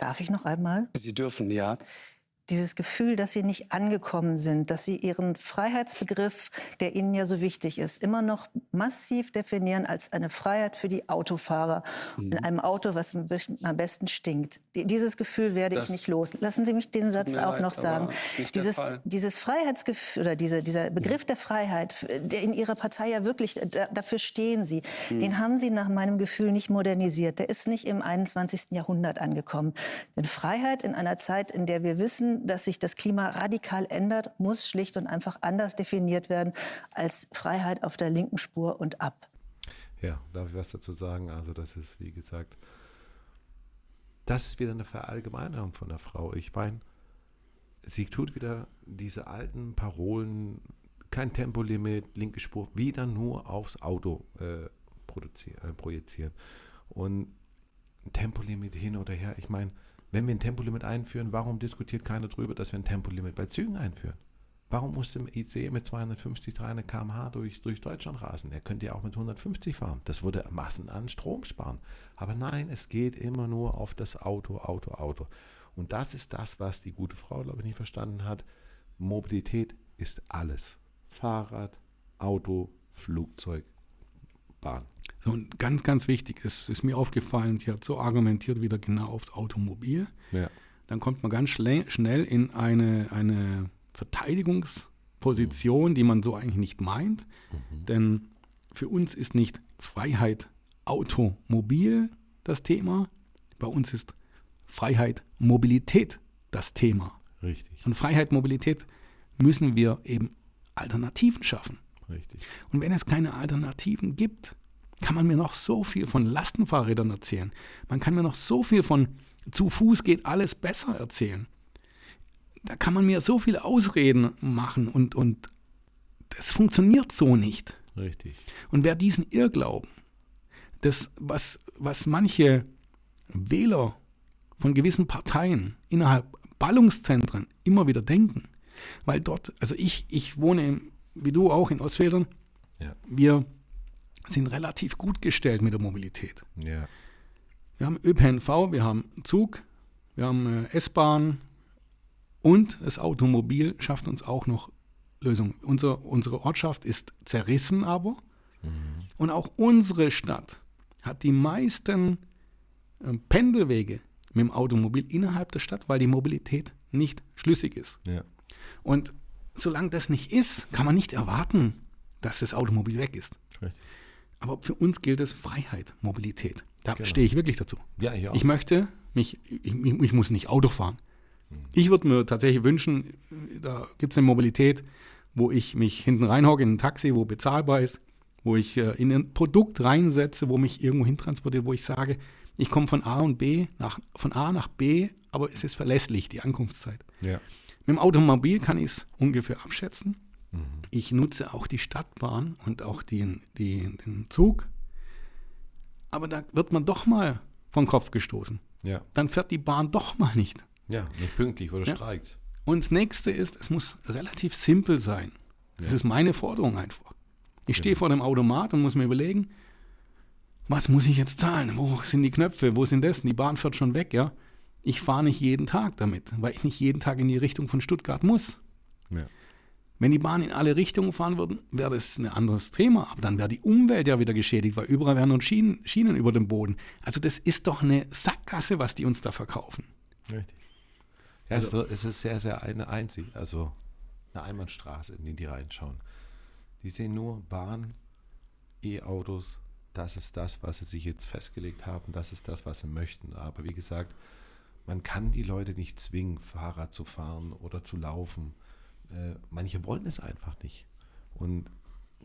Darf ich noch einmal? Sie dürfen, ja dieses Gefühl, dass sie nicht angekommen sind, dass sie ihren Freiheitsbegriff, der ihnen ja so wichtig ist, immer noch massiv definieren als eine Freiheit für die Autofahrer mhm. in einem Auto, was am besten stinkt. Dieses Gefühl werde das ich nicht los. Lassen Sie mich den Satz auch leid, noch sagen. Dieses, dieses Freiheitsgefühl oder diese, dieser Begriff mhm. der Freiheit, der in Ihrer Partei ja wirklich, da, dafür stehen Sie, mhm. den haben Sie nach meinem Gefühl nicht modernisiert. Der ist nicht im 21. Jahrhundert angekommen. Denn Freiheit in einer Zeit, in der wir wissen, dass sich das Klima radikal ändert, muss schlicht und einfach anders definiert werden als Freiheit auf der linken Spur und ab. Ja, darf ich was dazu sagen? Also das ist, wie gesagt, das ist wieder eine Verallgemeinerung von der Frau. Ich meine, sie tut wieder diese alten Parolen, kein Tempolimit, linke Spur, wieder nur aufs Auto äh, äh, projizieren. Und Tempolimit hin oder her, ich meine, wenn wir ein Tempolimit einführen, warum diskutiert keiner darüber, dass wir ein Tempolimit bei Zügen einführen? Warum muss der IC mit 250, 300 km/h durch, durch Deutschland rasen? Er könnte ja auch mit 150 fahren. Das würde Massen an Strom sparen. Aber nein, es geht immer nur auf das Auto, Auto, Auto. Und das ist das, was die gute Frau, glaube ich, nicht verstanden hat. Mobilität ist alles. Fahrrad, Auto, Flugzeug, Bahn. So, und ganz, ganz wichtig, es ist mir aufgefallen, sie hat so argumentiert wieder genau aufs Automobil. Ja. Dann kommt man ganz schnell in eine, eine Verteidigungsposition, mhm. die man so eigentlich nicht meint. Mhm. Denn für uns ist nicht Freiheit Automobil das Thema, bei uns ist Freiheit Mobilität das Thema. Richtig. Und Freiheit Mobilität müssen wir eben Alternativen schaffen. Richtig. Und wenn es keine Alternativen gibt, kann man mir noch so viel von Lastenfahrrädern erzählen. Man kann mir noch so viel von zu Fuß geht alles besser erzählen. Da kann man mir so viele Ausreden machen und, und das funktioniert so nicht. Richtig. Und wer diesen Irrglauben, das, was, was manche Wähler von gewissen Parteien innerhalb Ballungszentren immer wieder denken, weil dort, also ich, ich wohne, wie du auch in Ostfedern, ja. wir sind relativ gut gestellt mit der Mobilität. Ja. Wir haben ÖPNV, wir haben Zug, wir haben äh, S-Bahn und das Automobil schafft uns auch noch Lösungen. Unser, unsere Ortschaft ist zerrissen aber mhm. und auch unsere Stadt hat die meisten äh, Pendelwege mit dem Automobil innerhalb der Stadt, weil die Mobilität nicht schlüssig ist. Ja. Und solange das nicht ist, kann man nicht erwarten, dass das Automobil weg ist. Richtig. Aber für uns gilt es Freiheit, Mobilität. Da genau. stehe ich wirklich dazu. Ja, ich, auch. ich möchte mich, ich, ich muss nicht Auto fahren. Mhm. Ich würde mir tatsächlich wünschen, da gibt es eine Mobilität, wo ich mich hinten reinhocke in ein Taxi, wo bezahlbar ist, wo ich äh, in ein Produkt reinsetze, wo mich irgendwo hintransportiert, wo ich sage, ich komme von A und B nach, von A nach B, aber es ist verlässlich, die Ankunftszeit. Ja. Mit dem Automobil kann ich es ungefähr abschätzen. Mhm. Ich nutze auch die Stadtbahn und auch die, die, den Zug. Aber da wird man doch mal vom Kopf gestoßen. Ja. Dann fährt die Bahn doch mal nicht. Ja, nicht pünktlich oder ja. streikt. Und das nächste ist, es muss relativ simpel sein. Das ja. ist meine Forderung einfach. Ich stehe vor dem Automat und muss mir überlegen, was muss ich jetzt zahlen? Wo sind die Knöpfe? Wo sind das? Die Bahn fährt schon weg, ja. Ich fahre nicht jeden Tag damit, weil ich nicht jeden Tag in die Richtung von Stuttgart muss. Ja. Wenn die Bahnen in alle Richtungen fahren würden, wäre das ein anderes Thema. Aber dann wäre die Umwelt ja wieder geschädigt, weil überall wären nun Schienen, Schienen über dem Boden. Also das ist doch eine Sackgasse, was die uns da verkaufen. Richtig. Ja, also, es ist sehr, sehr eine einzig, also eine Einbahnstraße, in die die reinschauen. Die sehen nur Bahn, E-Autos, das ist das, was sie sich jetzt festgelegt haben, das ist das, was sie möchten. Aber wie gesagt, man kann die Leute nicht zwingen, Fahrrad zu fahren oder zu laufen äh, manche wollen es einfach nicht. Und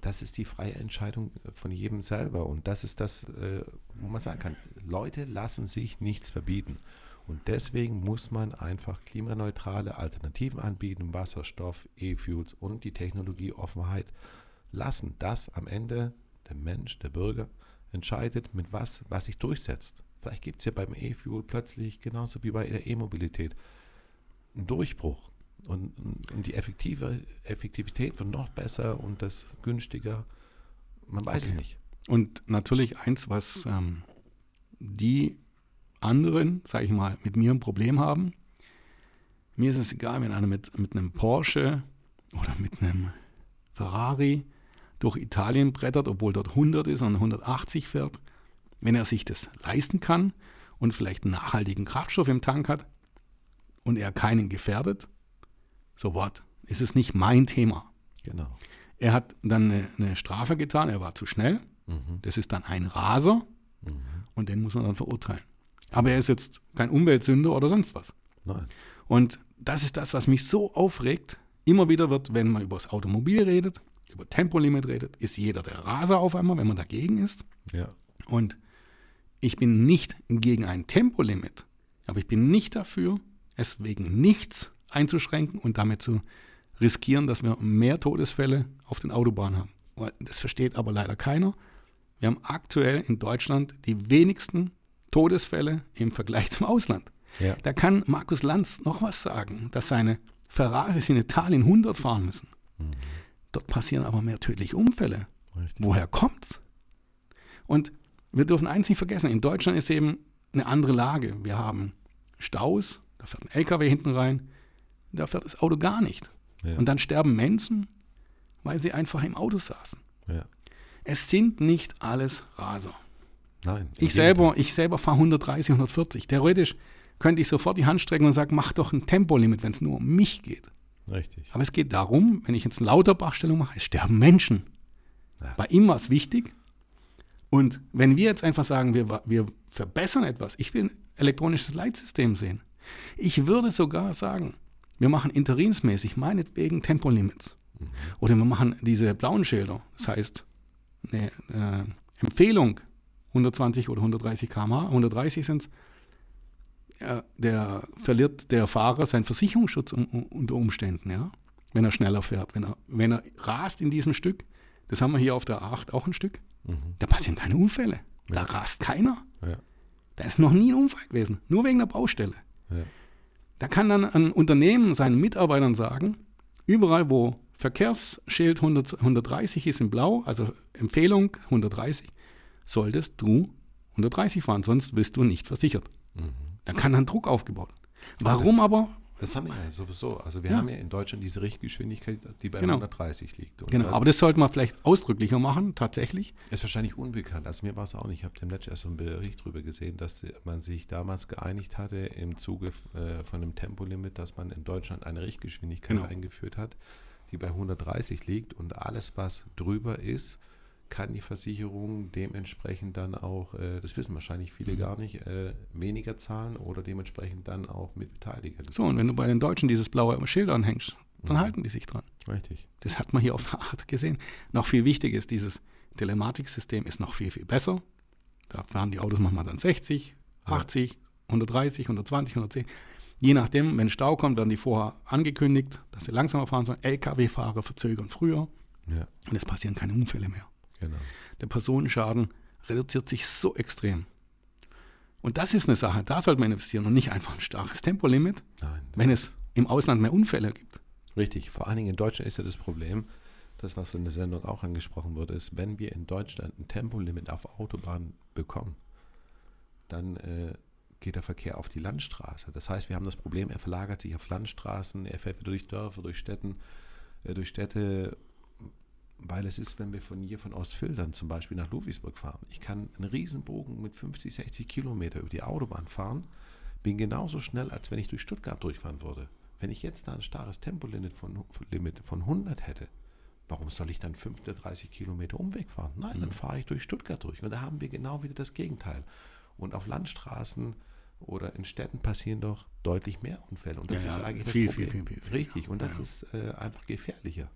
das ist die freie Entscheidung von jedem selber. Und das ist das, äh, wo man sagen kann, Leute lassen sich nichts verbieten. Und deswegen muss man einfach klimaneutrale Alternativen anbieten, Wasserstoff, E-Fuels und die Technologieoffenheit lassen, dass am Ende der Mensch, der Bürger entscheidet, mit was, was sich durchsetzt. Vielleicht gibt es ja beim E-Fuel plötzlich genauso wie bei der E-Mobilität einen Durchbruch und, und die effektive Effektivität wird noch besser und das günstiger. Man weiß okay. es nicht. Und natürlich eins, was ähm, die anderen, sage ich mal, mit mir ein Problem haben. Mir ist es egal, wenn einer mit, mit einem Porsche oder mit einem Ferrari durch Italien brettert, obwohl dort 100 ist und 180 fährt. Wenn er sich das leisten kann und vielleicht einen nachhaltigen Kraftstoff im Tank hat und er keinen gefährdet, so what? Ist es nicht mein Thema. Genau. Er hat dann eine, eine Strafe getan, er war zu schnell. Mhm. Das ist dann ein Raser Mhm. und den muss man dann verurteilen. Aber er ist jetzt kein Umweltsünder oder sonst was. Nein. Und das ist das, was mich so aufregt. Immer wieder wird, wenn man über das Automobil redet, über Tempolimit redet, ist jeder der Raser auf einmal, wenn man dagegen ist. Ja. Und ich bin nicht gegen ein Tempolimit, aber ich bin nicht dafür, es wegen nichts einzuschränken und damit zu riskieren, dass wir mehr Todesfälle auf den Autobahnen haben. Das versteht aber leider keiner. Wir haben aktuell in Deutschland die wenigsten Todesfälle im Vergleich zum Ausland. Ja. Da kann Markus Lanz noch was sagen, dass seine Ferraris in Italien 100 fahren müssen. Dort passieren aber mehr tödliche Unfälle. Richtig. Woher kommt's? Und wir dürfen eins nicht vergessen, in Deutschland ist eben eine andere Lage. Wir haben Staus, da fährt ein LKW hinten rein, da fährt das Auto gar nicht. Ja. Und dann sterben Menschen, weil sie einfach im Auto saßen. Ja. Es sind nicht alles Raser. Nein. Ich selber, ich selber fahre 130, 140. Theoretisch könnte ich sofort die Hand strecken und sagen, mach doch ein Tempolimit, wenn es nur um mich geht. Richtig. Aber es geht darum, wenn ich jetzt eine Lauterbachstellung mache, es sterben Menschen. Ja. Bei ihm war es wichtig. Und wenn wir jetzt einfach sagen, wir, wir verbessern etwas, ich will ein elektronisches Leitsystem sehen. Ich würde sogar sagen, wir machen interimsmäßig meinetwegen Tempolimits. Oder wir machen diese blauen Schilder. Das heißt, eine äh, Empfehlung 120 oder 130 km/h, 130 sind es, äh, der verliert der Fahrer seinen Versicherungsschutz um, um, unter Umständen, ja, wenn er schneller fährt. Wenn er, wenn er rast in diesem Stück, das haben wir hier auf der A8 auch ein Stück, Mhm. da passieren keine Unfälle. Da rast keiner. Ja. Da ist noch nie ein Unfall gewesen, nur wegen der Baustelle. Ja. Da kann dann ein Unternehmen seinen Mitarbeitern sagen, überall wo Verkehrsschild 100, 130 ist in blau, also Empfehlung 130, solltest du 130 fahren, sonst bist du nicht versichert. Mhm. Dann kann dann Druck aufgebaut werden. Warum aber? Das haben wir ja sowieso. Also wir Ja. haben ja in Deutschland diese Richtgeschwindigkeit, die bei Genau. 130 liegt. Und Genau, aber das sollte man vielleicht ausdrücklicher machen, tatsächlich. ist wahrscheinlich unbekannt. Also mir war es auch nicht. Ich habe dem letzten erst so einen Bericht darüber gesehen, dass man sich damals geeinigt hatte im Zuge äh, von einem Tempolimit, dass man in Deutschland eine Richtgeschwindigkeit Genau. eingeführt hat, die bei 130 liegt und alles, was drüber ist, kann die Versicherung dementsprechend dann auch, äh, das wissen wahrscheinlich viele Mhm. gar nicht, äh, weniger zahlen oder dementsprechend dann auch mit beteiligen. So, und wenn du bei den Deutschen dieses blaue Schild anhängst, dann Mhm. halten die sich dran. Richtig. Das hat man hier auf der Art gesehen. Noch viel wichtiger ist, dieses Telematiksystem ist noch viel, viel besser. Da fahren die Autos manchmal dann 60, Ja. 80, 130, 120, 110. Je nachdem, wenn Stau kommt, werden die vorher angekündigt, dass sie langsamer fahren sollen. Lkw-Fahrer verzögern früher Ja, und es passieren keine Unfälle mehr. Genau. Der Personenschaden reduziert sich so extrem. Und das ist eine Sache, da sollte man investieren und nicht einfach ein starkes Tempolimit, Nein, wenn es im Ausland mehr Unfälle gibt. Richtig, vor allen Dingen in Deutschland ist ja das Problem, das was in der Sendung auch angesprochen wurde, ist, wenn wir in Deutschland ein Tempolimit auf Autobahnen bekommen, dann äh, geht der Verkehr auf die Landstraße. Das heißt, wir haben das Problem, er verlagert sich auf Landstraßen, er fährt wieder durch Dörfer, durch Städten, äh, durch Städte, weil es ist, wenn wir von hier von Ostfildern zum Beispiel nach Ludwigsburg fahren. Ich kann einen Riesenbogen mit 50, 60 Kilometer über die Autobahn fahren, bin genauso schnell, als wenn ich durch Stuttgart durchfahren würde. Wenn ich jetzt da ein starres Tempolimit von, Limit von 100 hätte, warum soll ich dann 35 Kilometer Umweg fahren? Nein, dann fahre ich durch Stuttgart durch. Und da haben wir genau wieder das Gegenteil. Und auf Landstraßen oder in Städten passieren doch deutlich mehr Unfälle. Und das Ja, ist eigentlich viel, das Problem. viel, viel, viel. Richtig. Und das Ja. ist äh, einfach gefährlicher.